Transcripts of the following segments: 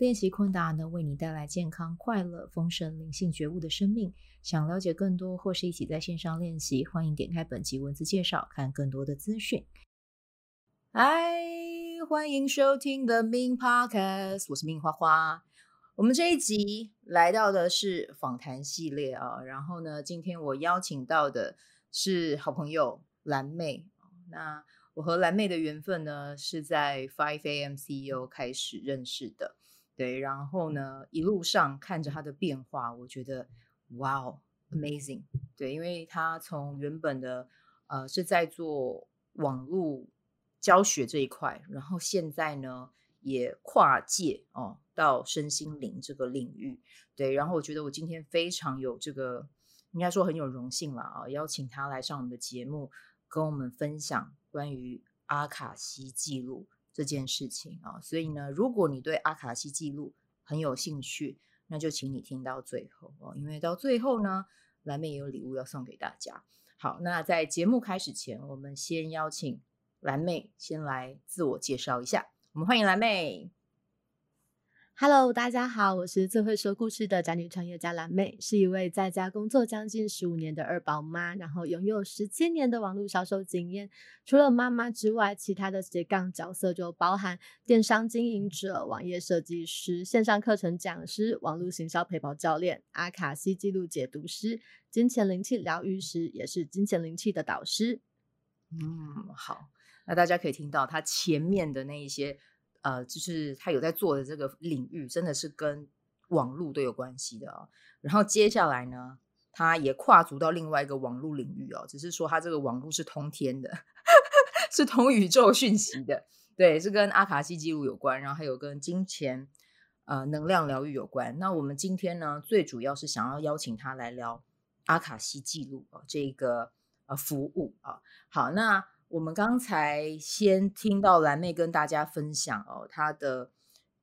练习昆达能为你带来健康、快乐、丰盛、灵性觉悟的生命。想了解更多，或是一起在线上练习，欢迎点开本集文字介绍，看更多的资讯。嗨，欢迎收听 The Min Podcast，我是 Min 花花。我们这一集来到的是访谈系列啊，然后呢，今天我邀请到的是好朋友蓝妹。那我和蓝妹的缘分呢，是在 Five AM CEO 开始认识的。对，然后呢，一路上看着他的变化，我觉得哇哦，amazing。对，因为他从原本的呃是在做网络教学这一块，然后现在呢也跨界哦到身心灵这个领域。对，然后我觉得我今天非常有这个，应该说很有荣幸了啊，邀请他来上我们的节目，跟我们分享关于阿卡西记录。这件事情啊，所以呢，如果你对阿卡西记录很有兴趣，那就请你听到最后哦，因为到最后呢，蓝妹也有礼物要送给大家。好，那在节目开始前，我们先邀请蓝妹先来自我介绍一下，我们欢迎蓝妹。Hello，大家好，我是最会说故事的宅女创业家蓝妹，是一位在家工作将近十五年的二宝妈，然后拥有十七年的网络销售经验。除了妈妈之外，其他的斜杠角色就包含电商经营者、网页设计师、线上课程讲师、网络行销陪跑教练、阿卡西记录解读师、金钱灵气疗愈师，也是金钱灵气的导师。嗯，好，那大家可以听到他前面的那一些。呃，就是他有在做的这个领域，真的是跟网络都有关系的哦。然后接下来呢，他也跨足到另外一个网络领域哦，只是说他这个网络是通天的，是通宇宙讯息的，对，是跟阿卡西记录有关，然后还有跟金钱呃能量疗愈有关。那我们今天呢，最主要是想要邀请他来聊阿卡西记录啊，这个呃服务啊。好，那。我们刚才先听到蓝妹跟大家分享哦，她的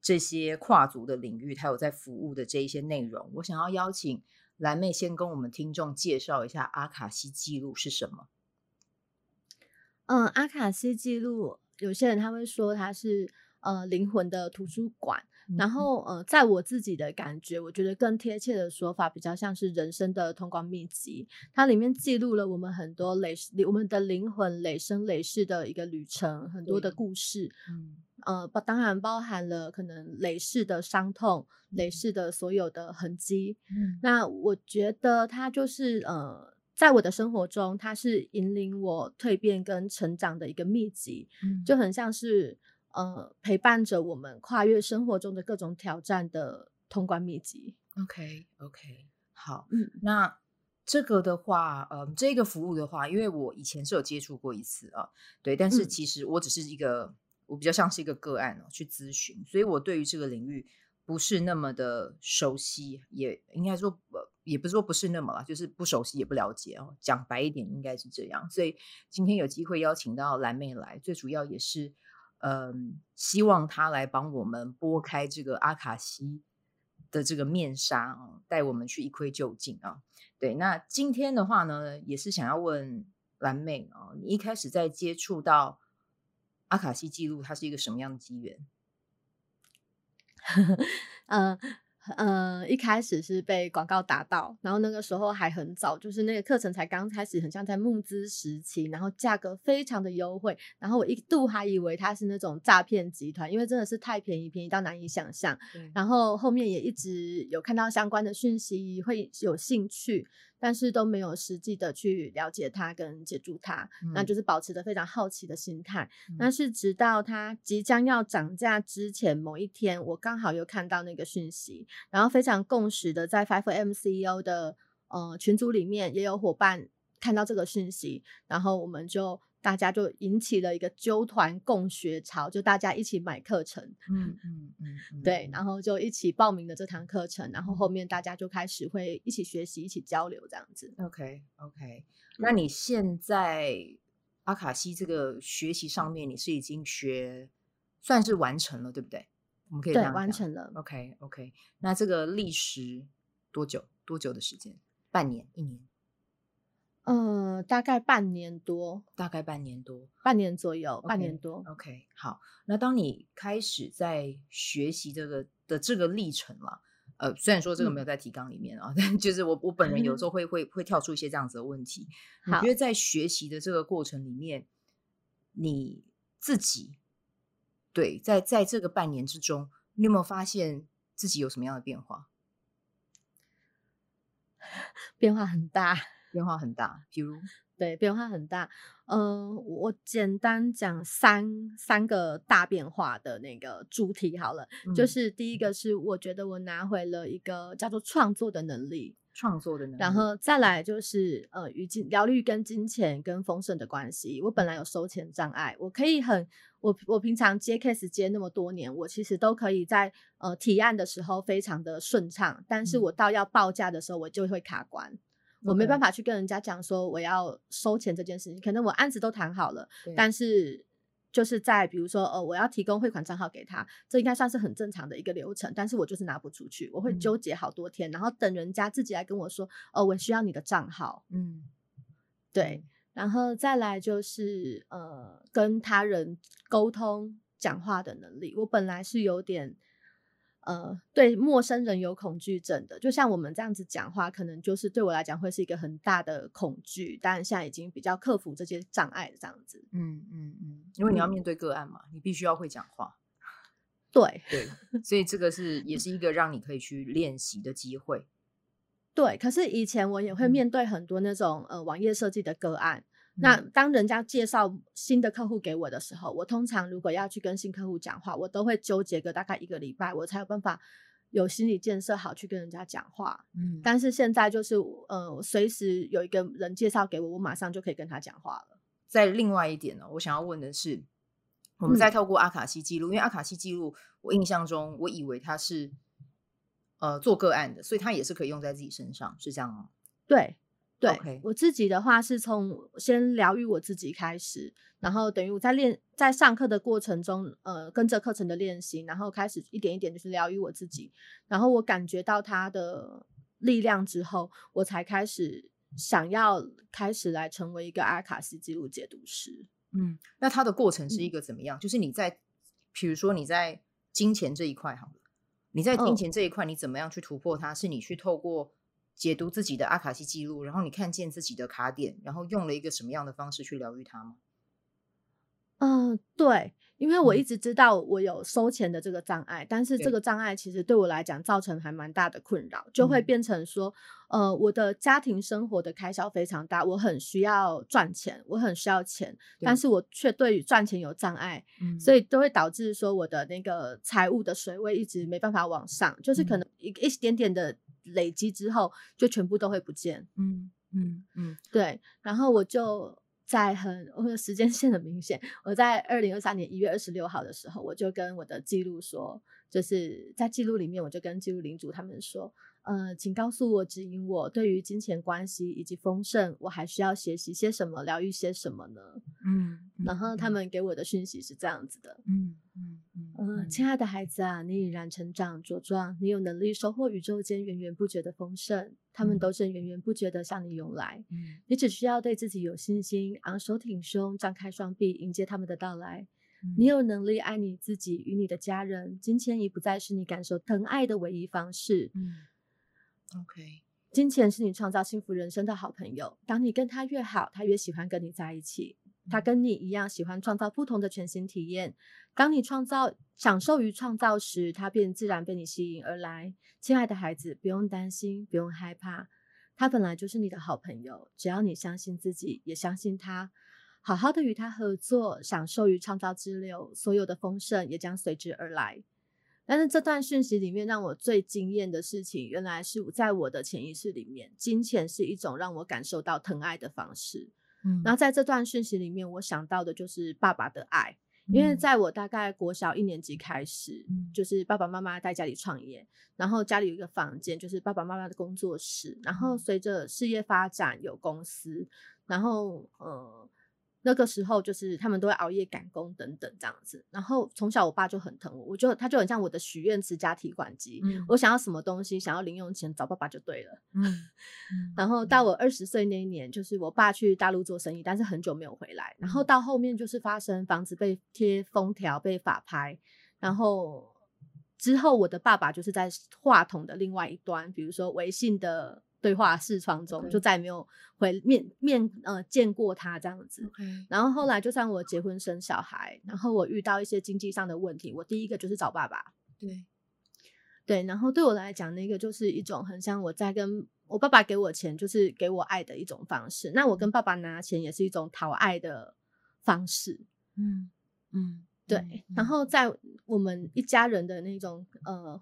这些跨足的领域，她有在服务的这一些内容。我想要邀请蓝妹先跟我们听众介绍一下阿卡西记录是什么。嗯，阿卡西记录，有些人他会说它是呃灵魂的图书馆。然后，呃，在我自己的感觉，我觉得更贴切的说法，比较像是人生的通关秘籍。它里面记录了我们很多累，我们的灵魂累生累世的一个旅程，很多的故事。嗯，呃，当然包含了可能累世的伤痛，累世的所有的痕迹。嗯，那我觉得它就是，呃，在我的生活中，它是引领我蜕变跟成长的一个秘籍。嗯，就很像是。呃，陪伴着我们跨越生活中的各种挑战的通关秘籍。OK，OK，okay, okay. 好，嗯，那这个的话，呃，这个服务的话，因为我以前是有接触过一次啊，对，但是其实我只是一个，嗯、我比较像是一个个案哦，去咨询，所以我对于这个领域不是那么的熟悉，也应该说，也不是说不是那么啦，就是不熟悉也不了解哦。讲白一点，应该是这样。所以今天有机会邀请到蓝妹来，最主要也是。嗯，希望他来帮我们拨开这个阿卡西的这个面纱啊，带我们去一窥究竟啊。对，那今天的话呢，也是想要问蓝妹啊，你一开始在接触到阿卡西记录，它是一个什么样的机缘？嗯。一开始是被广告打到，然后那个时候还很早，就是那个课程才刚开始，很像在募资时期，然后价格非常的优惠，然后我一度还以为它是那种诈骗集团，因为真的是太便宜，便宜到难以想象。然后后面也一直有看到相关的讯息，会有兴趣。但是都没有实际的去了解它跟接触它，嗯、那就是保持着非常好奇的心态。但、嗯、是直到它即将要涨价之前某一天，我刚好又看到那个讯息，然后非常共识的在 Five M CEO 的呃群组里面也有伙伴看到这个讯息，然后我们就大家就引起了一个纠团共学潮，就大家一起买课程，嗯嗯嗯，嗯对，然后就一起报名了这堂课程，然后后面大家就开始会一起学习、一起交流这样子。OK OK，那你现在阿卡西这个学习上面，你是已经学算是完成了，对不对？我们可以这样完成了。OK OK，那这个历时多久？多久的时间？半年？一年？呃，大概半年多，大概半年多，半年左右，okay, 半年多。OK，好。那当你开始在学习这个的这个历程了，呃，虽然说这个没有在提纲里面啊，嗯、但就是我我本人有时候 会、嗯、会会跳出一些这样子的问题。好你觉得在学习的这个过程里面，你自己对在在这个半年之中，你有没有发现自己有什么样的变化？变化很大。变化很大，比如对，变化很大。嗯、呃，我简单讲三三个大变化的那个主题好了，嗯、就是第一个是我觉得我拿回了一个叫做创作的能力，创作的能力，然后再来就是呃，与金疗愈跟金钱跟丰盛的关系。我本来有收钱障碍，我可以很我我平常接 case 接那么多年，我其实都可以在呃提案的时候非常的顺畅，但是我到要报价的时候，我就会卡关。我没办法去跟人家讲说我要收钱这件事情，可能我案子都谈好了，但是就是在比如说呃，我要提供汇款账号给他，这应该算是很正常的一个流程，但是我就是拿不出去，我会纠结好多天，嗯、然后等人家自己来跟我说，哦，我需要你的账号，嗯，对，然后再来就是呃，跟他人沟通讲话的能力，我本来是有点。呃，对陌生人有恐惧症的，就像我们这样子讲话，可能就是对我来讲会是一个很大的恐惧，但现在已经比较克服这些障碍这样子。嗯嗯嗯，因为你要面对个案嘛，嗯、你必须要会讲话。对对，所以这个是也是一个让你可以去练习的机会。对，可是以前我也会面对很多那种、嗯、呃网页设计的个案。那当人家介绍新的客户给我的时候，我通常如果要去跟新客户讲话，我都会纠结个大概一个礼拜，我才有办法有心理建设好去跟人家讲话。嗯，但是现在就是呃，随时有一个人介绍给我，我马上就可以跟他讲话了。在另外一点呢，我想要问的是，我们在透过阿卡西记录，嗯、因为阿卡西记录，我印象中我以为他是呃做个案的，所以他也是可以用在自己身上，是这样吗？对。对 Okay. 我自己的话，是从先疗愈我自己开始，然后等于我在练，在上课的过程中，呃，跟着课程的练习，然后开始一点一点就是疗愈我自己，然后我感觉到他的力量之后，我才开始想要开始来成为一个阿卡西记录解读师。嗯，那他的过程是一个怎么样？嗯、就是你在，比如说你在金钱这一块，好了，你在金钱这一块，你怎么样去突破它？是你去透过。解读自己的阿卡西记录，然后你看见自己的卡点，然后用了一个什么样的方式去疗愈它吗？嗯、呃，对，因为我一直知道我有收钱的这个障碍，嗯、但是这个。障碍其实对我来讲造成还蛮大的困扰，就会变成说，嗯、呃，我的家庭生活的开销非常大，我很需要赚钱，我很需要钱，但是我却对于赚钱有障碍，嗯、所以都会导致说我的那个财务的水位一直没办法往上，就是可能一一点点的。累积之后，就全部都会不见。嗯嗯嗯，对。然后我就在很，我的时间线很明显。我在二零二三年一月二十六号的时候，我就跟我的记录说，就是在记录里面，我就跟记录领主他们说。呃，请告诉我，指引我，对于金钱关系以及丰盛，我还需要学习些什么，疗愈些什么呢？嗯，嗯，然后他们给我的讯息是这样子的，嗯嗯亲爱的孩子啊，你已然成长茁壮，你有能力收获宇宙间源源不绝的丰盛，他们都正源源不绝的向你涌来，嗯，你只需要对自己有信心，昂首挺胸，张开双臂迎接他们的到来。嗯，你有能力爱你自己与你的家人，金钱已不再是你感受疼爱的唯一方式。嗯。OK，金钱是你创造幸福人生的好朋友。当你跟他越好，他越喜欢跟你在一起。他跟你一样喜欢创造不同的全新体验。当你创造享受于创造时，他便自然被你吸引而来。亲爱的孩子，不用担心，不用害怕，他本来就是你的好朋友。只要你相信自己，也相信他，好好的与他合作，享受于创造之流，所有的丰盛也将随之而来。但是这段讯息里面让我最惊艳的事情，原来是在我的潜意识里面，金钱是一种让我感受到疼爱的方式。嗯，然后在这段讯息里面，我想到的就是爸爸的爱。因为在我大概国小一年级开始，嗯、就是爸爸妈妈在家里创业，然后家里有一个房间，就是爸爸妈妈的工作室。然后随着事业发展，有公司，然后呃。那个时候就是他们都会熬夜赶工等等这样子，然后从小我爸就很疼我，我就他就很像我的许愿池加提款机，嗯、我想要什么东西，想要零用钱找爸爸就对了。嗯，然后到我二十岁那一年，就是我爸去大陆做生意，但是很久没有回来，然后到后面就是发生房子被贴封条被法拍，然后之后我的爸爸就是在话筒的另外一端，比如说微信的。对话视窗中.就再也没有回面面呃见过他这样子。然后后来就算我结婚生小孩，然后我遇到一些经济上的问题，我第一个就是找爸爸。对对，然后对我来讲，那个就是一种很像我在跟我爸爸给我钱，就是给我爱的一种方式。那我跟爸爸拿钱也是一种讨爱的方式。嗯嗯，对。嗯、然后在我们一家人的那种呃。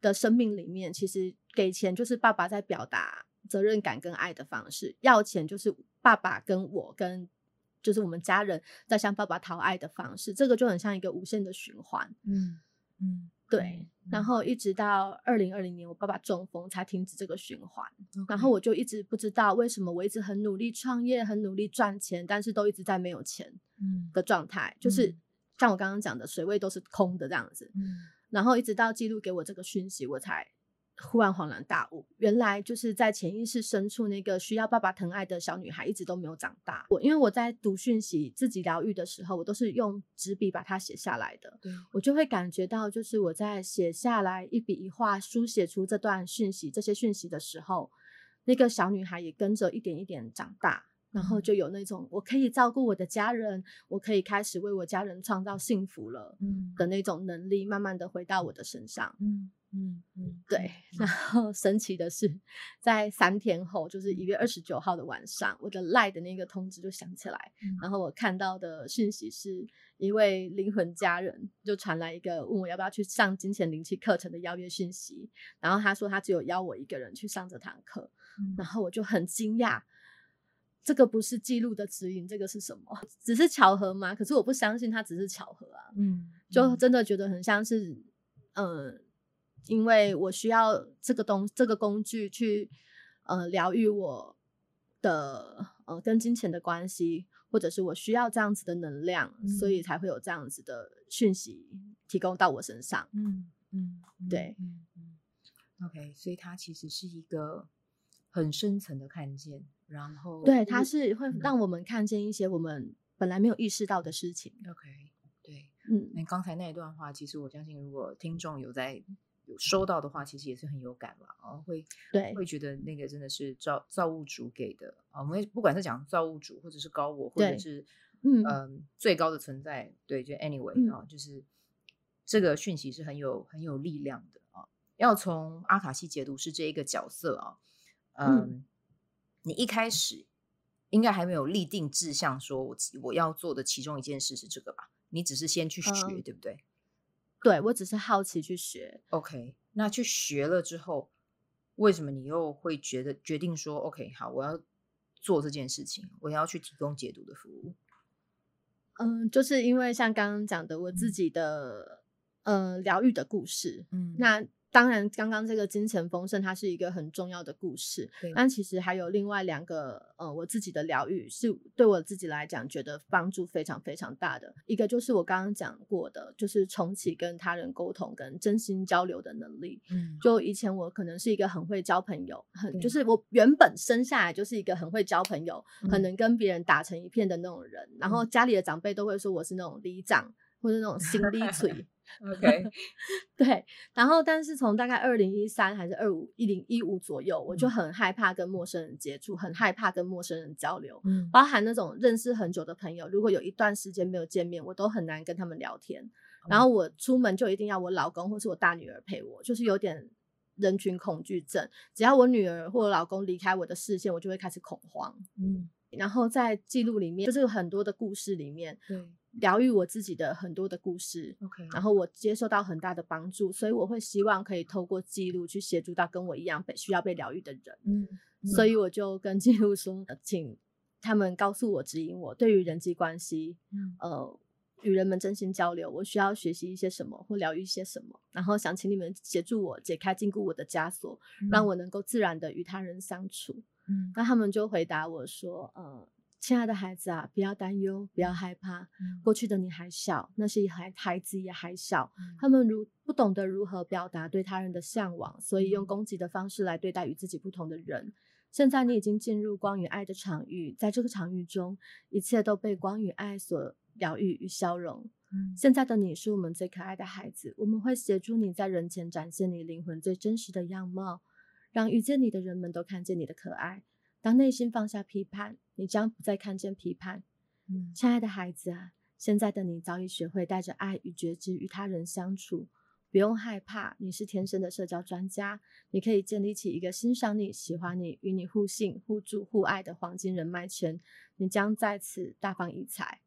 的生命里面，其实给钱就是爸爸在表达责任感跟爱的方式，要钱就是爸爸跟我跟就是我们家人在向爸爸讨爱的方式，这个就很像一个无限的循环。嗯嗯，对。嗯、然后一直到二零二零年，我爸爸中风才停止这个循环。然后我就一直不知道为什么我一直很努力创业，很努力赚钱，但是都一直在没有钱的状态，嗯、就是像我刚刚讲的，水位都是空的这样子。嗯然后一直到记录给我这个讯息，我才忽然恍然大悟，原来就是在潜意识深处那个需要爸爸疼爱的小女孩一直都没有长大。我因为我在读讯息自己疗愈的时候，我都是用纸笔把它写下来的，我就会感觉到，就是我在写下来一笔一画书写出这段讯息、这些讯息的时候，那个小女孩也跟着一点一点长大。然后就有那种我可以照顾我的家人，我可以开始为我家人创造幸福了，的那种能力，慢慢的回到我的身上。嗯嗯嗯，对。然后神奇的是，在三天后，就是一月二十九号的晚上，我的 LINE 的那个通知就响起来，然后我看到的讯息是一位灵魂家人就传来一个问我要不要去上金钱灵气课程的邀约讯息，然后他说他只有邀我一个人去上这堂课，然后我就很惊讶。这个不是记录的指引，这个是什么？只是巧合吗？可是我不相信它只是巧合啊。嗯，就真的觉得很像是，嗯、呃，因为我需要这个东这个工具去，呃，疗愈我的呃跟金钱的关系，或者是我需要这样子的能量，嗯、所以才会有这样子的讯息提供到我身上。嗯嗯，对，嗯嗯，OK，所以它其实是一个很深层的看见。然后，对，它是会让我们看见一些我们本来没有意识到的事情。OK，对，嗯，那刚才那一段话，其实我相信，如果听众有在有收到的话，其实也是很有感吧，哦，会对，会觉得那个真的是造造物主给的啊。我们不管是讲造物主，或者是高我，或者是嗯、呃、最高的存在，对，就 anyway 啊、嗯，就是这个讯息是很有很有力量的啊。要从阿卡西解读是这一个角色啊，嗯。嗯你一开始应该还没有立定志向，说我我要做的其中一件事是这个吧？你只是先去学，嗯、对不对？对，我只是好奇去学。OK，那去学了之后，为什么你又会觉得决定说 OK 好，我要做这件事情，我要去提供解读的服务？嗯，就是因为像刚刚讲的，我自己的嗯、呃、疗愈的故事，嗯，那。当然，刚刚这个金钱丰盛，它是一个很重要的故事。对但其实还有另外两个，呃，我自己的疗愈是对我自己来讲，觉得帮助非常非常大的。一个就是我刚刚讲过的，就是重启跟他人沟通跟真心交流的能力。嗯，就以前我可能是一个很会交朋友，很就是我原本生下来就是一个很会交朋友，嗯、很能跟别人打成一片的那种人。嗯、然后家里的长辈都会说我是那种里长或者那种心理嘴。OK，对，然后但是从大概二零一三还是二五一零一五左右，我就很害怕跟陌生人接触，很害怕跟陌生人交流，嗯，包含那种认识很久的朋友，如果有一段时间没有见面，我都很难跟他们聊天。然后我出门就一定要我老公或是我大女儿陪我，就是有点人群恐惧症，只要我女儿或者老公离开我的视线，我就会开始恐慌。嗯，然后在记录里面，就是有很多的故事里面，对。疗愈我自己的很多的故事，Okay. 然后我接受到很大的帮助，所以我会希望可以透过记录去协助到跟我一样被需要被疗愈的人。嗯，所以我就跟记录说，请他们告诉我、指引我，对于人际关系，嗯、呃，与人们真心交流，我需要学习一些什么或疗愈一些什么，然后想请你们协助我解开禁锢我的枷锁，嗯、让我能够自然的与他人相处。嗯，那他们就回答我说：“呃，亲爱的孩子啊，不要担忧，不要害怕。嗯、过去的你还小，那些孩孩子也还小，嗯、他们如不懂得如何表达对他人的向往，所以用攻击的方式来对待与自己不同的人。现在你已经进入光与爱的场域，在这个场域中，一切都被光与爱所疗愈与消融。嗯、现在的你是我们最可爱的孩子，我们会协助你在人前展现你灵魂最真实的样貌。”让遇见你的人们都看见你的可爱。当内心放下批判，你将不再看见批判。嗯，亲爱的孩子啊，现在的你早已学会带着爱与觉知与他人相处，不用害怕。你是天生的社交专家，你可以建立起一个欣赏你、喜欢你、与你互信、互助、互爱的黄金人脉圈。你将在此大放异彩。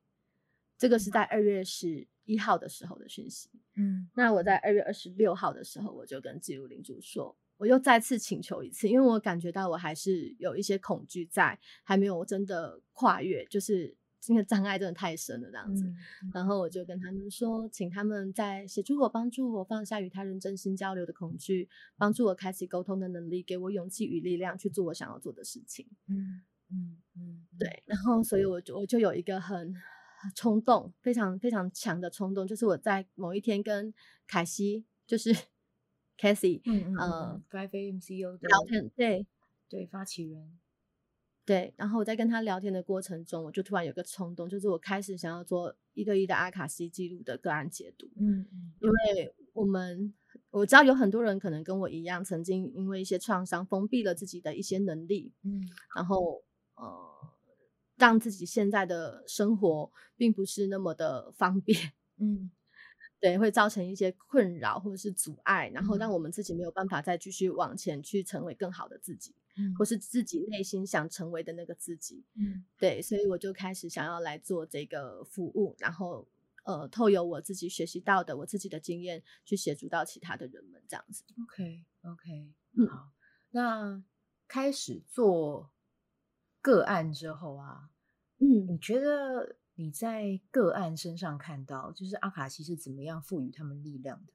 这个是在二月十一号的时候的讯息。嗯，那我在二月二十六号的时候，我就跟记录领主说。我又再次请求一次，因为我感觉到我还是有一些恐惧在，还没有真的跨越，就是这个障碍真的太深了这样子。嗯、然后我就跟他们说，请他们在协助我、帮助我放下与他人真心交流的恐惧，帮助我开启沟通的能力，给我勇气与力量去做我想要做的事情。嗯嗯嗯，对。然后，所以我就我就有一个很冲动，非常非常强的冲动，就是我在某一天跟凯西，就是。Cassie，嗯嗯，呃 CEO 的聊天，对对，发起人，对，然后我在跟他聊天的过程中，我就突然有个冲动，就是我开始想要做一对一的阿卡西记录的个案解读，嗯嗯，因为我们我知道有很多人可能跟我一样，曾经因为一些创伤封闭了自己的一些能力，嗯，然后呃，让自己现在的生活并不是那么的方便，嗯。对，会造成一些困扰或者是阻碍，然后让我们自己没有办法再继续往前去成为更好的自己，嗯，或是自己内心想成为的那个自己，嗯，对，所以我就开始想要来做这个服务，然后呃，透由我自己学习到的我自己的经验去协助到其他的人们，这样子。OK OK，嗯，好，那开始做个案之后啊，嗯，你觉得？你在个案身上看到，就是阿卡西是怎么样赋予他们力量的？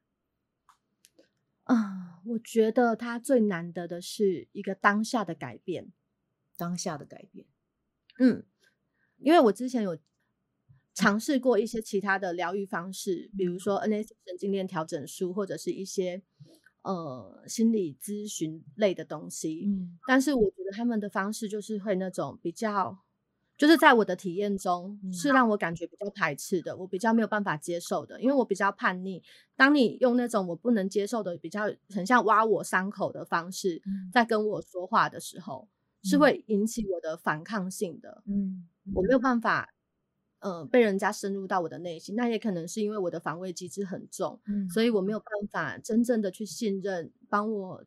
啊，我觉得他最难得的是一个当下的改变，当下的改变。嗯，因为我之前有尝试过一些其他的疗愈方式，比如说 NAC 神经链调整术，或者是一些呃心理咨询类的东西。嗯，但是我觉得他们的方式就是会那种比较。就是在我的体验中，是让我感觉比较排斥的，嗯、我比较没有办法接受的，因为我比较叛逆。当你用那种我不能接受的、比较很像挖我伤口的方式，在跟我说话的时候，嗯、是会引起我的反抗性的。嗯，我没有办法，呃，被人家深入到我的内心。那也可能是因为我的防卫机制很重，嗯，所以我没有办法真正的去信任帮我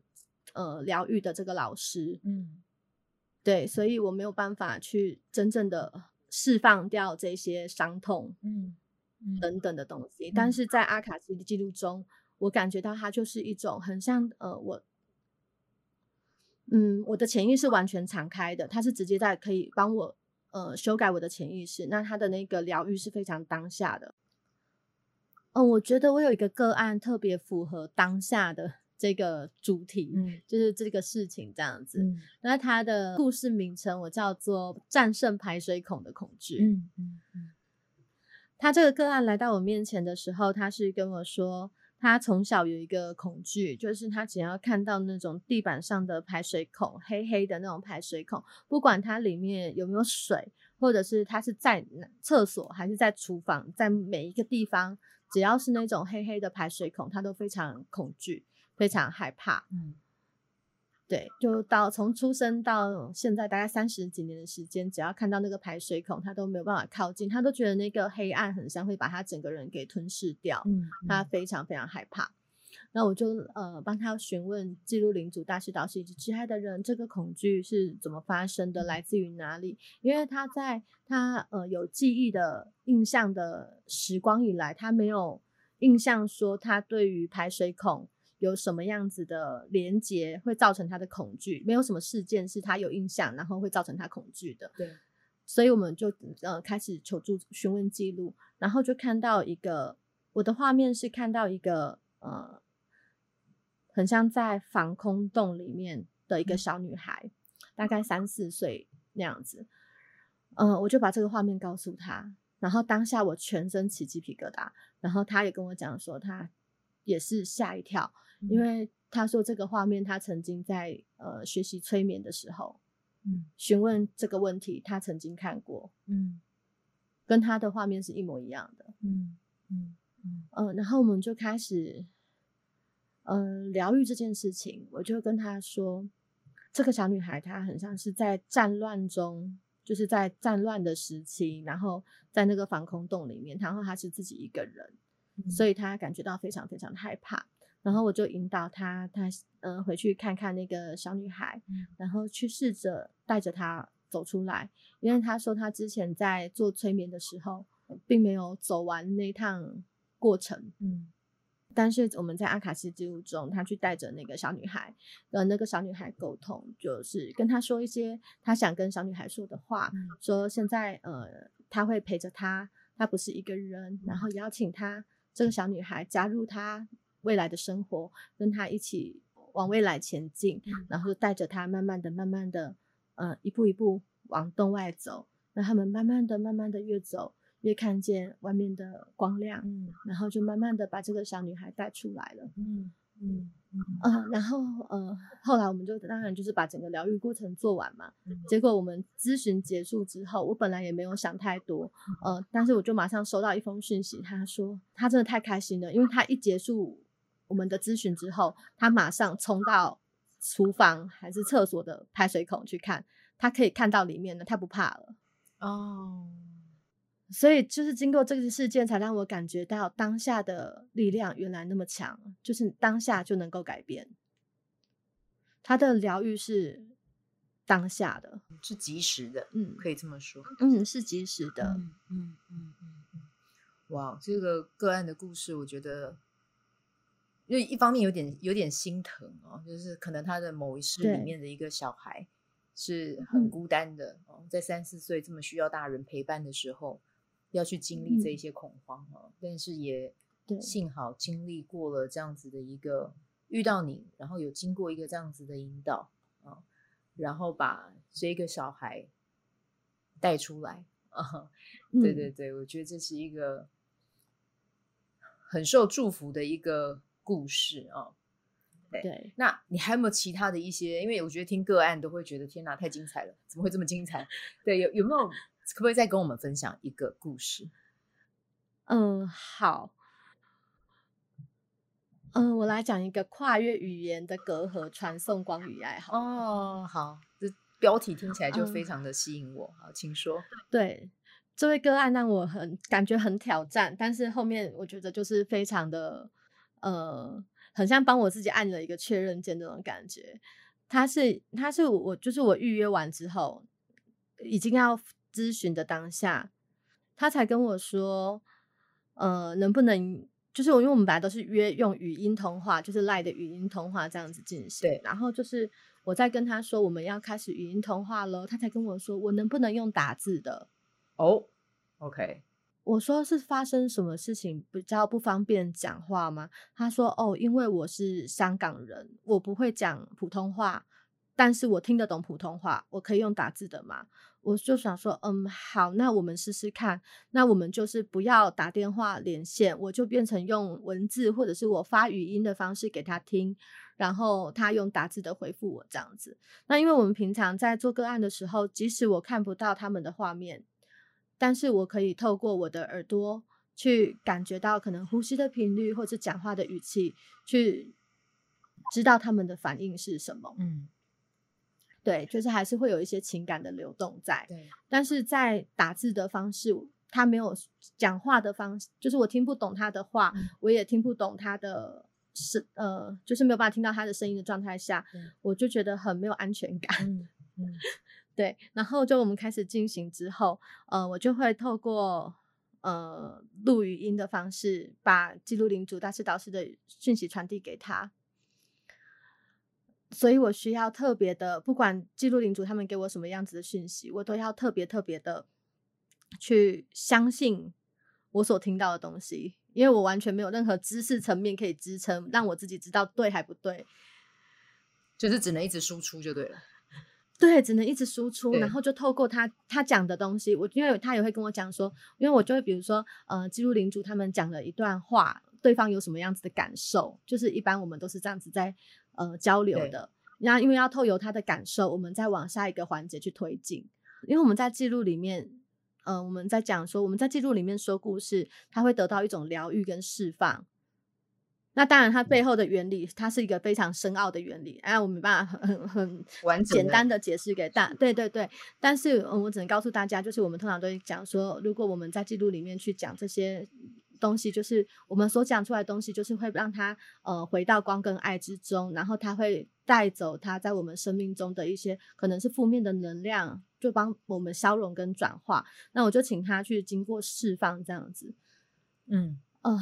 呃疗愈的这个老师。嗯。对，所以我没有办法去真正的释放掉这些伤痛，嗯，等等的东西。嗯、但是在阿卡西的记录中，我感觉到它就是一种很像呃，我，嗯，我的潜意识完全敞开的，它是直接在可以帮我呃修改我的潜意识。那它的那个疗愈是非常当下的。嗯、呃，我觉得我有一个个案特别符合当下的。这个主题，嗯，就是这个事情这样子。嗯，那它的故事名称我叫做“战胜排水孔的恐惧”。嗯嗯嗯。他这个个案来到我面前的时候，他是跟我说，他从小有一个恐惧，就是他只要看到那种地板上的排水孔，黑黑的那种排水孔，不管它里面有没有水，或者是它是在厕所还是在厨房，在每一个地方，只要是那种黑黑的排水孔，他都非常恐惧。非常害怕，嗯，对，就到从出生到现在大概三十几年的时间，只要看到那个排水孔，他都没有办法靠近，他都觉得那个黑暗很像会把他整个人给吞噬掉，嗯，他非常非常害怕。那我就呃帮他询问记录领主大师导师以及其他的人，这个恐惧是怎么发生的，来自于哪里？因为他在他呃有记忆的印象的时光以来，他没有印象说他对于排水孔。有什么样子的连接会造成他的恐惧？没有什么事件是他有印象，然后会造成他恐惧的。对，所以我们就呃开始求助询问记录，然后就看到一个我的画面是看到一个呃，很像在防空洞里面的一个小女孩，大概三四岁那样子。呃，我就把这个画面告诉他，然后当下我全身起鸡皮疙瘩，然后他也跟我讲说他也是吓一跳，因为他说这个画面他曾经在呃学习催眠的时候。嗯，询问这个问题，他曾经看过，嗯，跟他的画面是一模一样的，嗯嗯嗯，呃，然后我们就开始，呃，疗愈这件事情。我就跟他说，这个小女孩她很像是在战乱中，就是在战乱的时期，然后在那个防空洞里面，然后她是自己一个人，嗯，所以她感觉到非常非常害怕。然后我就引导他，他呃回去看看那个小女孩，嗯、然后去试着带着她走出来，因为他说他之前在做催眠的时候，并没有走完那趟过程。嗯，但是我们在阿卡西记录中，他去带着那个小女孩，跟那个小女孩沟通，就是跟她说一些他想跟小女孩说的话，嗯、说现在呃他会陪着她，她不是一个人，然后邀请她这个小女孩加入他。未来的生活，跟他一起往未来前进，嗯、然后带着他慢慢的、慢慢的，呃，一步一步往洞外走。那他们慢慢的、慢慢的越走，越看见外面的光亮，嗯，然后就慢慢的把这个小女孩带出来了，嗯嗯嗯，呃，然后呃，后来我们就当然就是把整个疗愈过程做完嘛。嗯、结果我们咨询结束之后，我本来也没有想太多，呃，但是我就马上收到一封讯息，他说他真的太开心了，因为他一结束。我们的咨询之后，他马上冲到厨房还是厕所的排水孔去看，他可以看到里面的，他不怕了。哦，所以就是经过这个事件，才让我感觉到当下的力量原来那么强，就是当下就能够改变。他的疗愈是当下的，是及时的，嗯，可以这么说，嗯，是及时的，嗯嗯嗯嗯嗯。哇，这个个案的故事，我觉得。因为一方面有点有点心疼哦，就是可能他的某一世里面的一个小孩是很孤单的哦，嗯、在三四岁这么需要大人陪伴的时候，要去经历这一些恐慌哦，嗯、但是也幸好经历过了这样子的一个遇到你，然后有经过一个这样子的引导啊，然后把这个小孩带出来啊，对对对，我觉得这是一个很受祝福的一个。故事啊、哦，对，对，那你还有没有其他的一些？因为我觉得听个案都会觉得天哪，太精彩了，怎么会这么精彩？对，有有没有？可不可以再跟我们分享一个故事？嗯，好，嗯，我来讲一个跨越语言的隔阂，传送光与爱。好哦，好，这标题听起来就非常的吸引我。好，请说。对，这位个案让我很感觉很挑战，但是后面我觉得就是非常的。呃，很像帮我自己按了一个确认键那种感觉。他是，他是我，就是我预约完之后，已经要咨询的当下，他才跟我说，呃，能不能，就是我，因为我们本来都是约用语音通话，就是 LINE 的语音通话这样子进行。对。然后就是我在跟他说我们要开始语音通话了，他才跟我说，我能不能用打字的？哦，OK。我说是发生什么事情比较不方便讲话吗？他说哦，因为我是香港人，我不会讲普通话，但是我听得懂普通话，我可以用打字的吗？我就想说，嗯，好，那我们试试看。那我们就是不要打电话连线，我就变成用文字或者是我发语音的方式给他听，然后他用打字的回复我这样子。那因为我们平常在做个案的时候，即使我看不到他们的画面。但是我可以透过我的耳朵去感觉到可能呼吸的频率，或者讲话的语气，去知道他们的反应是什么。嗯，对，就是还是会有一些情感的流动在。对，但是在打字的方式，他没有讲话的方式，就是我听不懂他的话，嗯、我也听不懂他的声，呃，就是没有办法听到他的声音的状态下，嗯、我就觉得很没有安全感。嗯。嗯对，然后就我们开始进行之后，呃，我就会透过呃录语音的方式，把记录领主大师导师的讯息传递给他。所以我需要特别的，不管记录领主他们给我什么样子的讯息，我都要特别特别的去相信我所听到的东西，因为我完全没有任何知识层面可以支撑，让我自己知道对还不对，就是只能一直输出就对了。对，只能一直输出，然后就透过他他讲的东西，我因为他也会跟我讲说，因为我就会比如说，呃，记录领主他们讲了一段话，对方有什么样子的感受，就是一般我们都是这样子在呃交流的。然后因为要透由他的感受，我们再往下一个环节去推进。因为我们在记录里面，呃，我们在讲说我们在记录里面说故事，他会得到一种疗愈跟释放。那当然，它背后的原理，它是一个非常深奥的原理，哎，我没办法很很很简单的解释给大家。对对对，但是我只能告诉大家，就是我们通常都会讲说，如果我们在记录里面去讲这些东西，就是我们所讲出来的东西，就是会让它呃回到光跟爱之中，然后它会带走它在我们生命中的一些可能是负面的能量，就帮我们消融跟转化。那我就请他去经过释放这样子，嗯呃。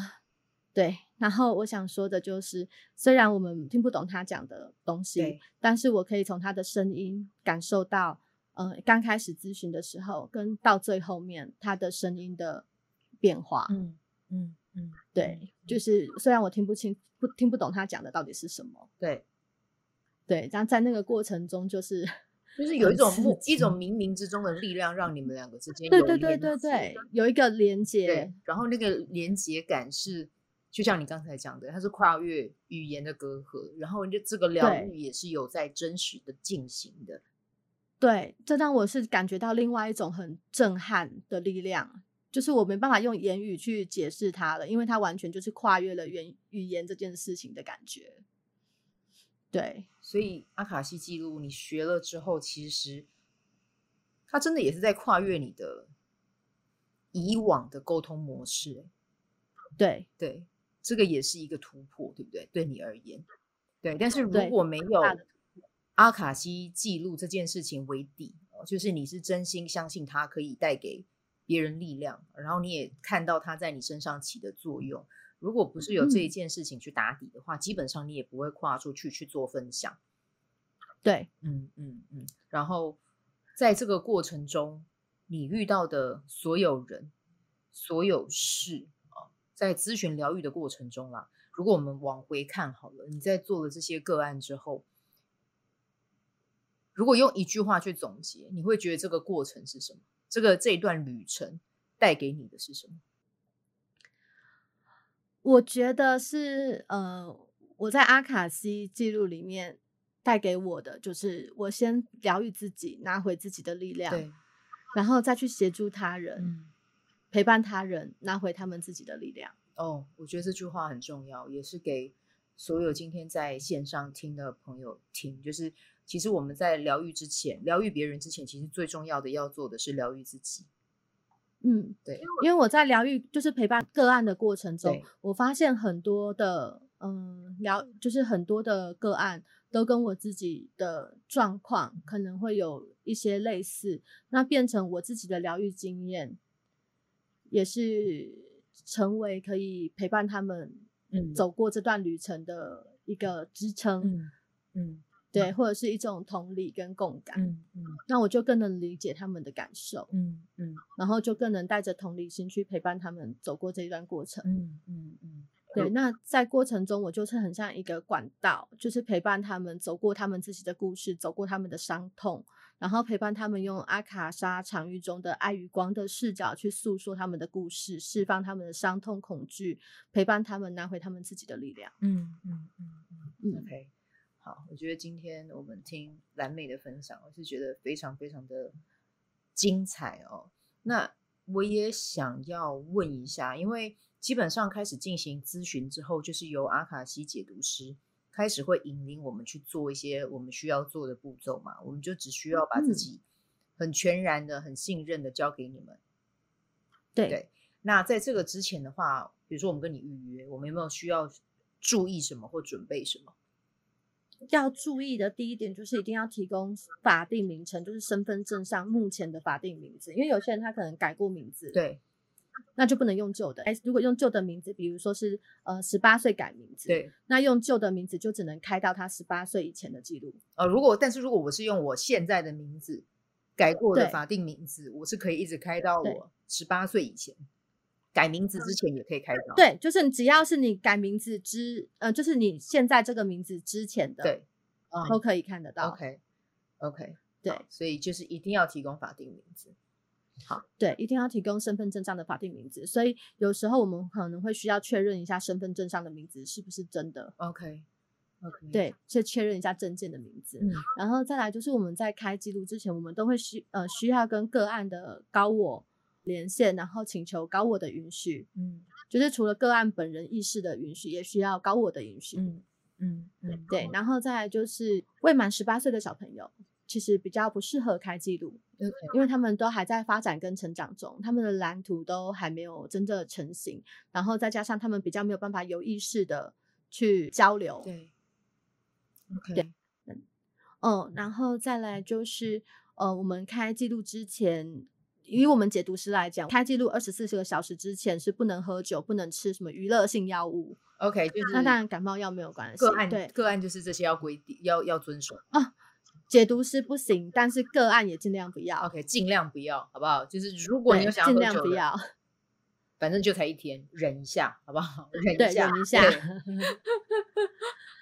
对，然后我想说的就是，虽然我们听不懂他讲的东西，但是我可以从他的声音感受到，呃，刚开始咨询的时候跟到最后面他的声音的变化。嗯嗯嗯，对，就是虽然我听不清不听不懂他讲的到底是什么，对对，但在那个过程中，就是 就是有一种一种冥冥之中的力量，让你们两个之间对对对对对有一个连接，对，然后那个连接感是。就像你刚才讲的，它是跨越语言的隔阂，然后就这个疗愈也是有在真实的进行的。对，这让我是感觉到另外一种很震撼的力量，就是我没办法用言语去解释它了，因为它完全就是跨越了语语言这件事情的感觉。对，所以阿卡西记录你学了之后，其实它真的也是在跨越你的以往的沟通模式。对对。这个也是一个突破，对不对？对你而言，对。但是如果没有阿卡西记录这件事情为底，就是你是真心相信它可以带给别人力量，然后你也看到它在你身上起的作用。如果不是有这一件事情去打底的话，嗯、基本上你也不会跨出去去做分享。对，嗯嗯嗯。然后在这个过程中，你遇到的所有人、所有事。在咨询疗愈的过程中啦，如果我们往回看好了，你在做了这些个案之后，如果用一句话去总结，你会觉得这个过程是什么？这个这一段旅程带给你的是什么？我觉得是呃，我在阿卡西记录里面带给我的，就是我先疗愈自己，拿回自己的力量，对，然后再去协助他人。嗯陪伴他人，拿回他们自己的力量。哦，我觉得这句话很重要，也是给所有今天在线上听的朋友听。就是其实我们在疗愈之前，疗愈别人之前，其实最重要的要做的是疗愈自己。嗯，对，因为我在疗愈，就是陪伴个案的过程中，我发现很多的，嗯，疗，就是很多的个案都跟我自己的状况可能会有一些类似，那变成我自己的疗愈经验。也是成为可以陪伴他们走过这段旅程的一个支撑，嗯，嗯，对，或者是一种同理跟共感，嗯嗯，那我就更能理解他们的感受，嗯嗯，然后就更能带着同理心去陪伴他们走过这一段过程，嗯嗯嗯，对，那在过程中我就是很像一个管道，就是陪伴他们走过他们自己的故事，走过他们的伤痛。然后陪伴他们用阿卡莎场域中的爱与光的视角去诉说他们的故事，释放他们的伤痛、恐惧，陪伴他们拿回他们自己的力量。嗯嗯嗯嗯。OK，好，我觉得今天我们听蓝美的分享，我是觉得非常非常的精彩哦。那我也想要问一下，因为基本上开始进行咨询之后，就是由阿卡西解读师。开始会引领我们去做一些我们需要做的步骤嘛？我们就只需要把自己很全然的、很信任的交给你们。对。对。那在这个之前的话，比如说我们跟你预约，我们有没有需要注意什么或准备什么？要注意的第一点就是一定要提供法定名称，就是身份证上目前的法定名字，因为有些人他可能改过名字。对。那就不能用旧的。哎，如果用旧的名字，比如说是呃十八岁改名字，对，那用旧的名字就只能开到他十八岁以前的记录。呃，如果但是如果我是用我现在的名字改过的法定名字，我是可以一直开到我十八岁以前。改名字之前也可以开到。对，就是只要是你改名字之呃，就是你现在这个名字之前的，对，都可以看得到。OK，OK，对，所以就是一定要提供法定名字。好，对，一定要提供身份证上的法定名字。所以有时候我们可能会需要确认一下身份证上的名字是不是真的。OK，OK，对，先确认一下证件的名字。嗯，然后再来就是我们在开记录之前，我们都会需呃需要跟个案的高我连线，然后请求高我的允许。嗯，就是除了个案本人意识的允许，也需要高我的允许。嗯嗯嗯，对，然后再来就是未满十八岁的小朋友。其实比较不适合开记录.因为他们都还在发展跟成长中，他们的蓝图都还没有真正成型，然后再加上他们比较没有办法有意识的去交流。对，OK，对，嗯，然后再来就是，呃，我们开记录之前，以我们解读师来讲，开记录二十四个小时之前是不能喝酒，不能吃什么娱乐性药物。OK，就是那当然感冒药没有关系，个案对个案就是这些要规定，要要遵守啊。解读师不行，但是个案也尽量不要。OK，尽量不要，好不好？就是如果你有想要喝酒，尽量不要。反正就才一天，忍一下，好不好？忍一下，忍一下。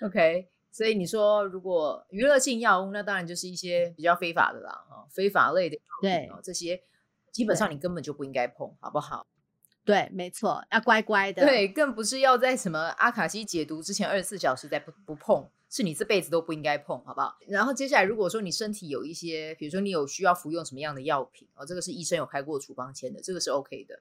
OK，所以你说如果娱乐性药物，那当然就是一些比较非法的啦，啊，非法类的。对，这些基本上你根本就不应该碰，好不好？对，没错，要乖乖的。对，更不是要在什么阿卡西解读之前二十四小时再不不碰。是你这辈子都不应该碰，好不好？然后接下来，如果说你身体有一些，比如说你有需要服用什么样的药品哦，这个是医生有开过处方签的，这个是 OK 的。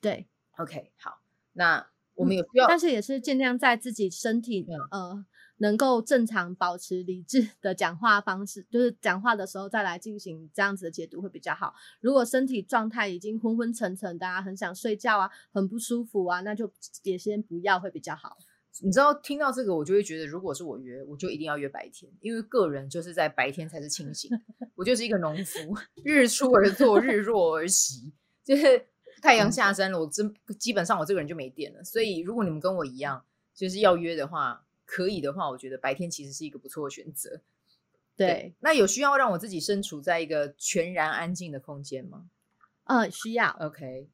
对，OK，好，那我们有需要，嗯，但是也是尽量在自己身体，嗯，呃能够正常保持理智 的讲话方式，就是讲话的时候再来进行这样子的解读会比较好。如果身体状态已经昏昏沉沉的啊，很想睡觉啊，很不舒服啊，那就也先不要会比较好。你知道听到这个，我就会觉得，如果是我约，我就一定要约白天，因为个人就是在白天才是清醒。我就是一个农夫，日出而作，日落而息，就是太阳下山了，我真基本上我这个人就没电了。所以如果你们跟我一样，就是要约的话，可以的话，我觉得白天其实是一个不错的选择。对，对，那有需要让我自己身处在一个全然安静的空间吗？嗯，需要。OK。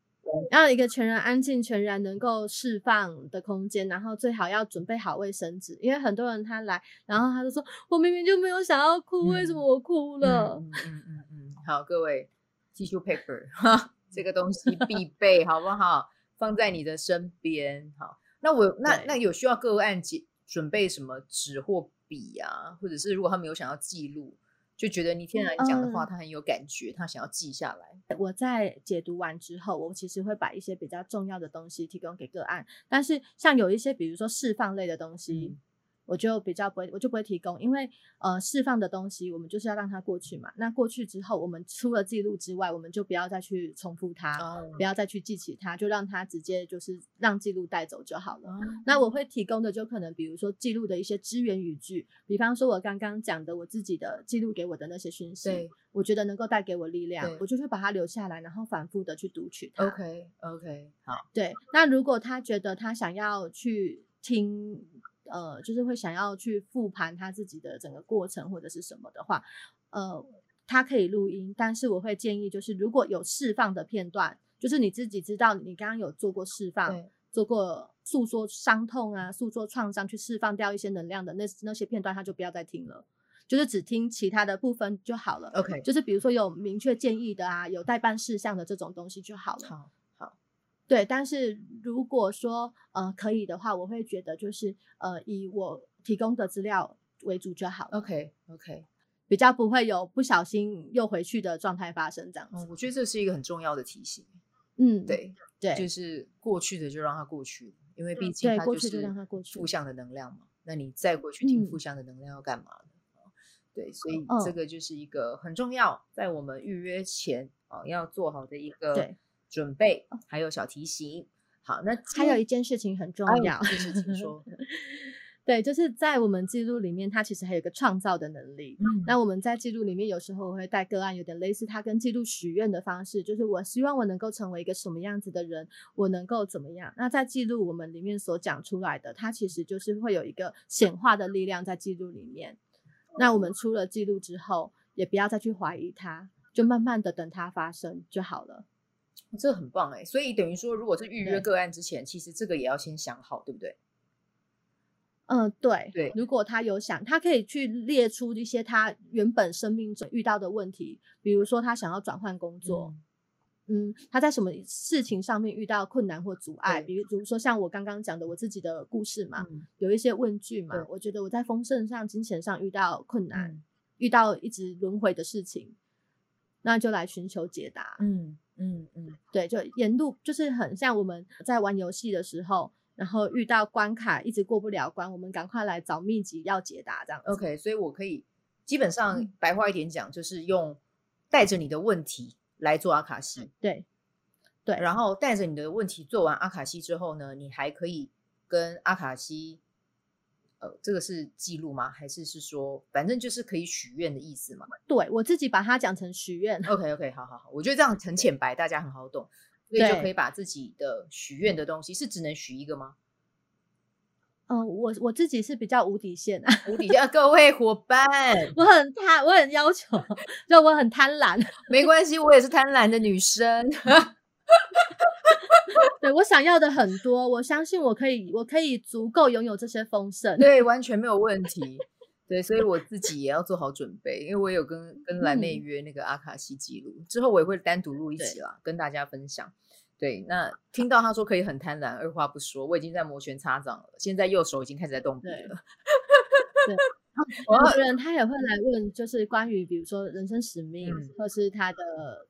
要一个全然安静、全然能够释放的空间，然后最好要准备好卫生纸，因为很多人他来，然后他就说：“我明明就没有想要哭，为什么我哭了？”嗯嗯 嗯嗯，好，各位，tissue paper 哈，这个东西必备，好不好？放在你的身边。好，那我那那有需要个案准准备什么纸或笔啊，或者是如果他没有想要记录。就觉得你天然讲的话，他很有感觉，嗯，他想要记下来。我在解读完之后，我其实会把一些比较重要的东西提供给个案，但是像有一些，比如说释放类的东西。嗯我就比较不会，我就不会提供，因为呃释放的东西，我们就是要让它过去嘛。那过去之后，我们除了记录之外，我们就不要再去重复它，哦、不要再去记起它，就让它直接就是让记录带走就好了。哦、那我会提供的就可能比如说记录的一些支援语句，比方说我刚刚讲的我自己的记录给我的那些讯息，我觉得能够带给我力量，我就会把它留下来，然后反复的去读取它。OK OK 好。对，那如果他觉得他想要去听。呃，就是会想要去复盘他自己的整个过程或者是什么的话，呃，他可以录音，但是我会建议，就是如果有释放的片段，就是你自己知道你刚刚有做过释放，做过诉说伤痛啊，诉说创伤，去释放掉一些能量的那那些片段，他就不要再听了，就是只听其他的部分就好了。OK，就是比如说有明确建议的啊，有待办事项的这种东西就好了。好。对，但是如果说呃可以的话，我会觉得就是呃以我提供的资料为主就好。OK OK，比较不会有不小心又回去的状态发生这样子。哦，我觉得这是一个很重要的提醒。嗯，对对，就是过去的就让它过去，因为毕竟它就是负向的能量嘛。那你再过去听负向的能量要干嘛呢？嗯，对，所以这个就是一个很重要，在我们预约前啊要做好的一个。对。准备还有小提醒，好，那还有一件事情很重要，就是请说，对，就是在我们记录里面，它其实还有一个创造的能力。嗯，那我们在记录里面有时候会带个案，有点类似它跟记录许愿的方式，就是我希望我能够成为一个什么样子的人，我能够怎么样。那在记录我们里面所讲出来的，它其实就是会有一个显化的力量在记录里面。那我们出了记录之后，也不要再去怀疑它，就慢慢的等它发生就好了。这很棒哎，所以等于说，如果是预约个案之前，其实这个也要先想好，对不对？嗯，对对。如果他有想，他可以去列出一些他原本生命中遇到的问题，比如说他想要转换工作，嗯，嗯，他在什么事情上面遇到困难或阻碍，比如比如说像我刚刚讲的我自己的故事嘛，嗯、有一些问句嘛，我觉得我在丰盛上、金钱上遇到困难，嗯、遇到一直轮回的事情，那就来寻求解答。嗯嗯嗯，对，就沿路就是很像我们在玩游戏的时候。然后遇到关卡一直过不了关，我们赶快来找秘籍要解答这样。OK，所以我可以基本上白话一点讲，就是用带着你的问题来做阿卡西。对对，然后带着你的问题做完阿卡西之后呢，你还可以跟阿卡西，呃，这个是记录吗？还是是说，反正就是可以许愿的意思嘛？对，我自己把它讲成许愿。OK OK，好好好，我觉得这样很浅白，大家很好懂。所以就可以把自己的许愿的东西是只能许一个吗？嗯、呃，我我自己是比较无底线啊，无底线。各位伙伴，我很贪，我很要求，就我很贪婪。没关系，我也是贪婪的女生。对，我想要的很多，我相信我可以，我可以足够拥有这些丰盛。对，完全没有问题。对，所以我自己也要做好准备，因为我有跟跟蓝妹约那个阿卡西记录，嗯、之后我也会单独录一集啦，跟大家分享。对，那听到他说可以很贪婪，二话不说，我已经在摩拳擦掌了，现在右手已经开始在动笔了。对。对有的人他也会来问，就是关于比如说人生使命，嗯、或是他的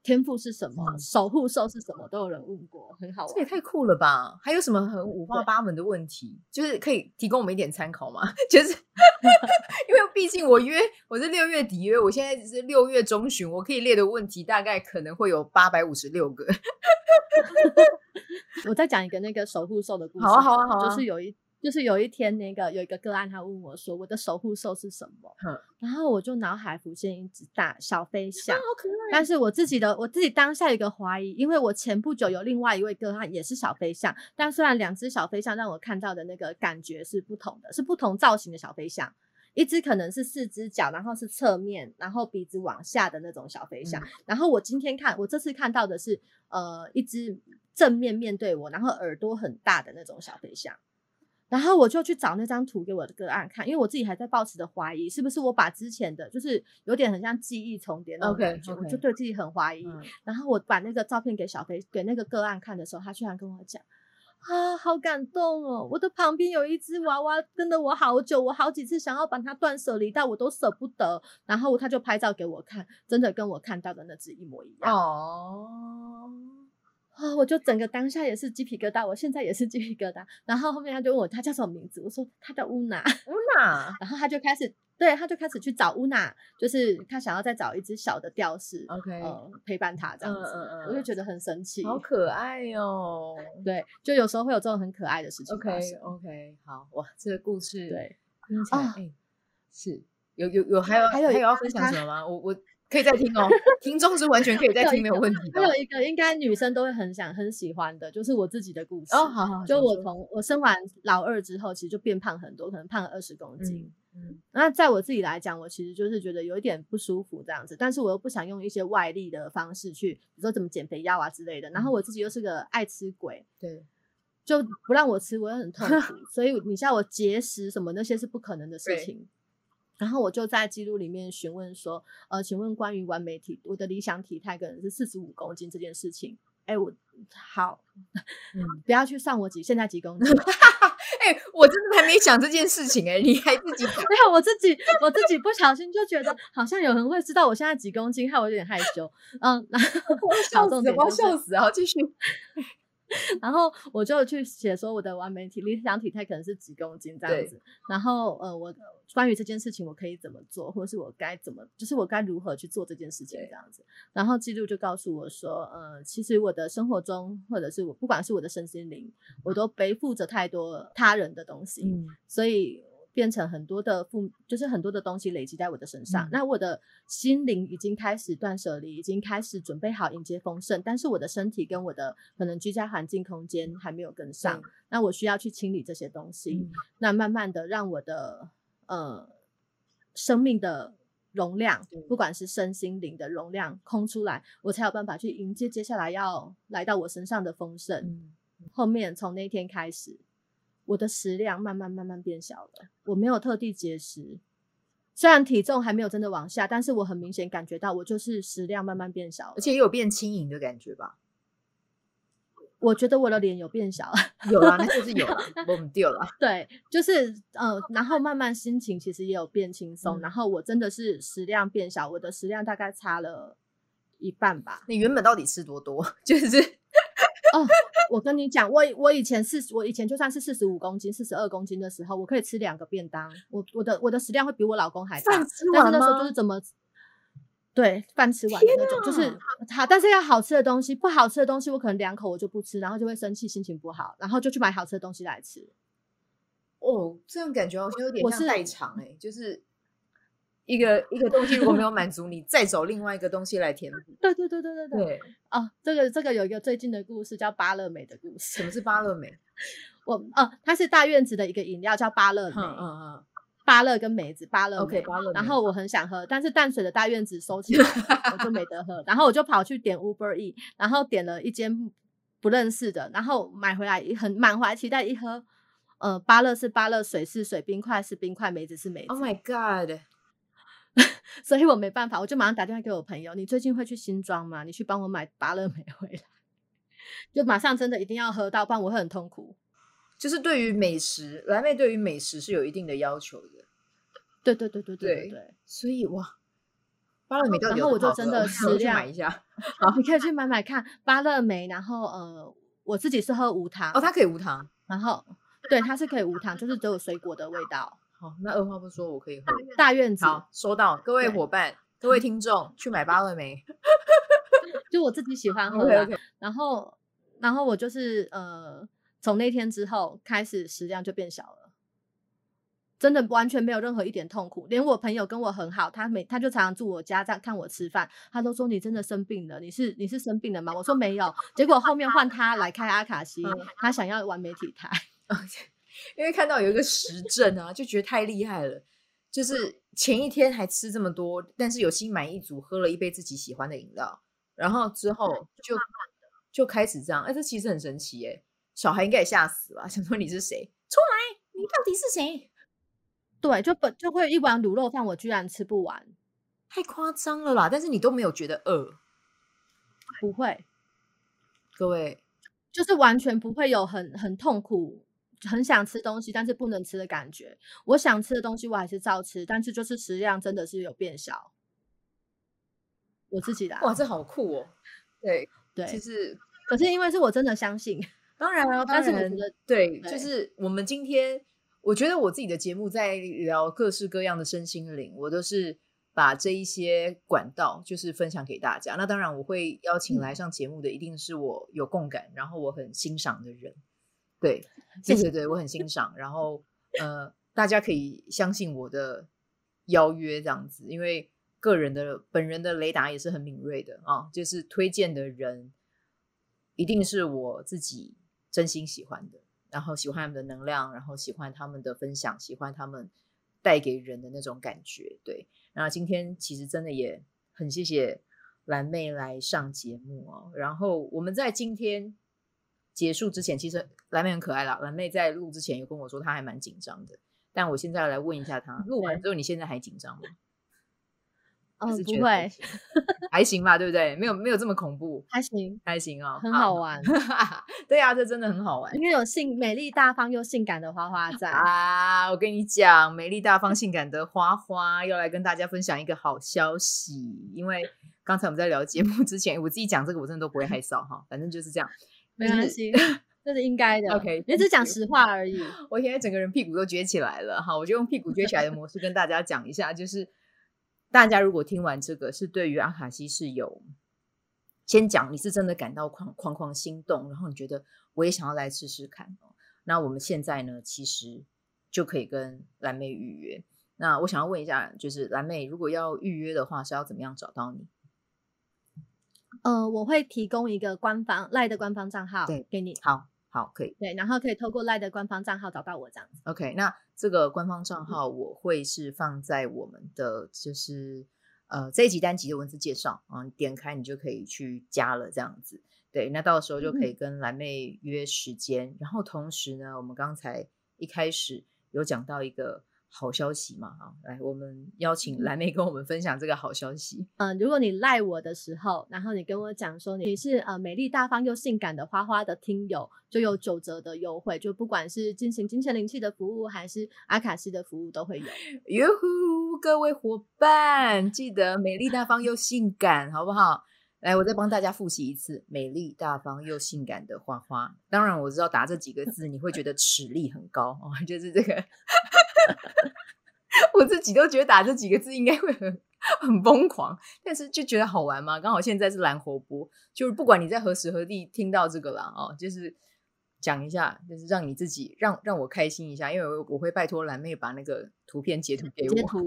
天赋是什么，嗯、守护兽是什么，都有人问过，很好玩。这也太酷了吧！还有什么很五花八门的问题，就是可以提供我们一点参考吗？就是因为毕竟我约我是六月底约，我现在只是六月中旬，我可以列的问题大概可能会有八百五十六个。我再讲一个那个守护兽的故事，好啊好啊好啊，就是有一。就是有一天，那个有一个个案，他问我说：“我的守护兽是什么？”嗯、然后我就脑海浮现一只大小飞象，哦、好可爱。但是我自己的我自己当下有一个怀疑，因为我前不久有另外一位个案也是小飞象，但虽然两只小飞象让我看到的那个感觉是不同的，是不同造型的小飞象，一只可能是四只脚，然后是侧面，然后鼻子往下的那种小飞象。嗯、然后我今天看，我这次看到的是呃一只正面面对我，然后耳朵很大的那种小飞象。然后我就去找那张图给我的个案看，因为我自己还在抱持的怀疑，是不是我把之前的就是有点很像记忆重叠那种感觉，okay, okay. 我就对自己很怀疑。嗯、然后我把那个照片给小飞给那个个案看的时候，他居然跟我讲：“啊，好感动哦！我的旁边有一只娃娃跟了我好久，我好几次想要把它断舍离，但我都舍不得。”然后他就拍照给我看，真的跟我看到的那只一模一样。哦。啊！我就整个当下也是鸡皮疙瘩，我现在也是鸡皮疙瘩。然后后面他就问我他叫什么名字，我说他叫乌娜。乌娜。然后他就开始，对，他就开始去找乌娜，就是他想要再找一只小的吊饰，OK，呃，陪伴他这样子。嗯嗯，我就觉得很神奇，好可爱哟。对，就有时候会有这种很可爱的事情。OK OK，好哇，这个故事对，听起来是有有有还有还有还有要分享什么吗？我我。可以再听哦，听众是完全可以再 听，没有问题的。还有一个应该女生都会很想很喜欢的，就是我自己的故事。哦，好好。就我从我生完老二之后，其实就变胖很多，可能胖了二十公斤。嗯。那在我自己来讲，我其实就是觉得有一点不舒服这样子，但是我又不想用一些外力的方式去，比如说怎么减肥药啊之类的。然后我自己又是个爱吃鬼，对，就不让我吃，我又很痛苦。所以你像我节食什么那些是不可能的事情。然后我就在记录里面询问说，呃，请问关于完美体，我的理想体态可能是四十五公斤这件事情。哎，我好，嗯，不要去算我几，现在几公斤？哎，我真的还没想这件事情哎，你还自己讲？没有，我自己我自己不小心就觉得好像有人会知道我现在几公斤，害我有点害羞。嗯，然后 我笑死，我要笑死啊！继续。然后我就去写说我的完美体理想体态可能是几公斤这样子，然后呃我关于这件事情我可以怎么做，或者是我该怎么，就是我该如何去做这件事情这样子。然后记录就告诉我说，呃其实我的生活中或者是我不管是我的身心灵，我都背负着太多他人的东西，嗯、所以变成很多的负，就是很多的东西累积在我的身上。嗯、那我的心灵已经开始断舍离，已经开始准备好迎接丰盛，但是我的身体跟我的可能居家环境空间还没有跟上。嗯、那我需要去清理这些东西，嗯、那慢慢的让我的呃生命的容量，嗯、不管是身心灵的容量空出来，我才有办法去迎接接下来要来到我身上的丰盛。嗯、后面从那一天开始。我的食量慢慢慢慢变小了，我没有特地节食，虽然体重还没有真的往下，但是我很明显感觉到我就是食量慢慢变小，而且也有变轻盈的感觉吧？我觉得我的脸有变小，有啊，那就 是有了，我们 掉了。对，就是呃，然后慢慢心情其实也有变轻松，嗯、然后我真的是食量变小，我的食量大概差了一半吧。你原本到底吃多多？就是。哦，我跟你讲，我我以前是，我以前就算是四十五公斤、四十二公斤的时候，我可以吃两个便当，我我的我的食量会比我老公还大。但是那时候就是怎么，对，饭吃完的那种，啊、就是好，但是要好吃的东西，不好吃的东西我可能两口我就不吃，然后就会生气，心情不好，然后就去买好吃的东西来吃。哦，这样感觉好像有点像代偿哎，就是。一个一个东西如果没有 满足你，再找另外一个东西来填补。对对对对对对。对哦，这个这个有一个最近的故事叫巴乐美的故事。什么是巴乐美？我哦，它是大院子的一个饮料，叫巴乐美。嗯嗯嗯。芭乐跟梅子，芭乐美。OK，芭乐。然后我很想喝，但是淡水的大院子收起来，我就没得喝。然后我就跑去点 Uber E，然后点了一间不认识的，然后买回来很满怀期待一喝，呃，芭乐是芭乐，水是水，冰块是冰块，梅子是梅子。Oh my god！所以我没办法，我就马上打电话给我朋友。你最近会去新庄吗？你去帮我买芭乐梅回来，就马上真的一定要喝到，不然我会很痛苦。就是对于美食，蓝妹对于美食是有一定的要求的。对对对对对对，对。所以哇，芭乐美到底然后我就真的食量买一下，好，你可以去买买看芭乐梅。然后呃，我自己是喝无糖哦，它可以无糖。然后对，它是可以无糖，就是只有水果的味道。好，那二话不说，我可以喝大院子。好，收到，各位伙伴，各 位听众，去买芭乐梅。就我自己喜欢喝的。Okay, okay. 然后，然后我就是呃，从那天之后开始食量就变小了，真的完全没有任何一点痛苦。连我朋友跟我很好，他每他就常常住我家，在看我吃饭，他都说你真的生病了，你是你是生病了吗？我说没有。结果后面换他来开阿卡西，他想要玩媒体台。因为看到有一个实证啊，就觉得太厉害了。就是前一天还吃这么多，但是有心满意足喝了一杯自己喜欢的饮料，然后之后就就开始这样。哎，这其实很神奇耶！小孩应该也吓死了，想说你是谁？出来，你到底是谁？对，就本就会一碗卤肉饭，我居然吃不完，太夸张了啦！但是你都没有觉得饿？不会，各位，就是完全不会有很很痛苦。很想吃东西，但是不能吃的感觉。我想吃的东西，我还是照吃，但是就是食量真的是有变小。我自己的哇，这好酷哦！对对，其实可是因为是我真的相信，当然了，但是我觉得对，对就是我们今天，我觉得我自己的节目在聊各式各样的身心灵，我都是把这一些管道就是分享给大家。那当然，我会邀请来上节目的，一定是我有共感，嗯、然后我很欣赏的人。对，对对对，我很欣 赏。然后，呃，大家可以相信我的邀约这样子，因为个人的本人的雷达也是很敏锐的啊。就是推荐的人一定是我自己真心喜欢的，然后喜欢他们的能量，然后喜欢他们的分享，喜欢他们带给人的那种感觉。对，那今天其实真的也很谢谢蓝妹来上节目哦。然后我们在今天。结束之前，其实蓝妹很可爱啦。蓝妹在录之前有跟我说，她还蛮紧张的。但我现在来问一下她，录完之后你现在还紧张吗？哦，不会，还行吧，对不对？没有没有这么恐怖，还行还行哦，很好玩。对啊，这真的很好玩，因为有性美丽大方又性感的花花在啊！我跟你讲，美丽大方性感的花花要来跟大家分享一个好消息。因为刚才我们在聊节目之前，我自己讲这个我真的都不会害臊哈，反正就是这样。没关系，这是应该的。OK，你只讲实话而已。我现在整个人屁股都撅起来了，哈，我就用屁股撅起来的模式跟大家讲一下，就是大家如果听完这个是对于阿卡西是有先讲，你是真的感到哐哐哐心动，然后你觉得我也想要来试试看。那我们现在呢，其实就可以跟蓝妹预约。那我想要问一下，就是蓝妹，如果要预约的话，是要怎么样找到你？呃，我会提供一个官方赖的官方账号，对，给你。好，好，可以。对，然后可以透过赖的官方账号找到我这样子。OK，那这个官方账号我会是放在我们的就是呃这一集单集的文字介绍啊，你点开你就可以去加了这样子。对，那到时候就可以跟蓝妹约时间，嗯、然后同时呢，我们刚才一开始有讲到一个。好消息嘛，哈，来，我们邀请蓝妹跟我们分享这个好消息。嗯，如果你赖我的时候，然后你跟我讲说你是呃美丽大方又性感的花花的听友，就有九折的优惠，就不管是进行金钱灵气的服务，还是阿卡西的服务都会有。哟呼，各位伙伴，记得美丽大方又性感，好不好？来，我再帮大家复习一次：美丽大方又性感的花花。当然，我知道打这几个字你会觉得齿力很高哦，就是这个。我自己都觉得打这几个字应该会很很疯狂，但是就觉得好玩嘛。刚好现在是蓝活播，就是不管你在何时何地听到这个啦，哦，就是讲一下，就是让你自己让让我开心一下，因为我我会拜托蓝妹把那个图片截图给我，截 图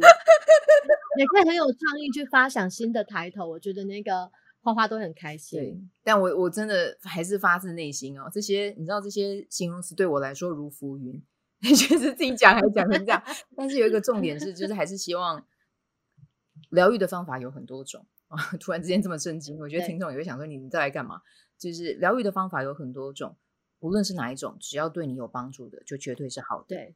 也可以很有创意去发想新的抬头。我觉得那个花花都很开心，对，但我我真的还是发自内心哦，这些你知道这些形容词对我来说如浮云。你觉得自己讲还讲成这样，但是有一个重点是，就是还是希望疗愈的方法有很多种啊。突然之间这么震惊，我觉得听众也会想说：“你你在来干嘛？”就是疗愈的方法有很多种，无论是哪一种，只要对你有帮助的，就绝对是好的。对，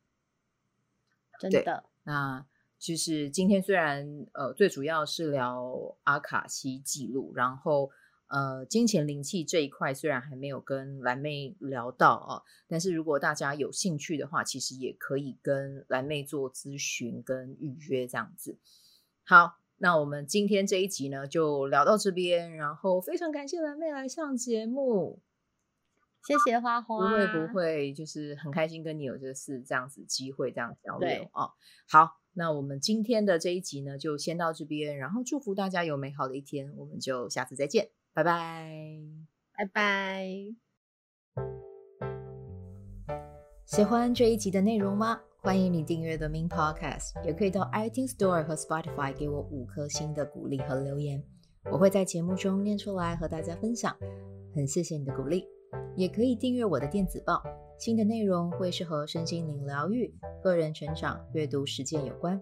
真的。那其实今天虽然呃，最主要是聊阿卡西记录，然后。呃，金钱灵气这一块虽然还没有跟蓝妹聊到啊，但是如果大家有兴趣的话，其实也可以跟蓝妹做咨询跟预约这样子。好，那我们今天这一集呢就聊到这边，然后非常感谢蓝妹来上节目，谢谢花花，不会不会，就是很开心跟你有这次这样子机会这样交流啊。好，那我们今天的这一集呢就先到这边，然后祝福大家有美好的一天，我们就下次再见。拜拜，拜拜。喜欢这一集的内容吗？欢迎你订阅 The Min Podcast，也可以到 iTunes Store 和 Spotify 给我五颗星的鼓励和留言，我会在节目中念出来和大家分享。很谢谢你的鼓励，也可以订阅我的电子报，新的内容会是和身心灵疗愈、个人成长、阅读实践有关。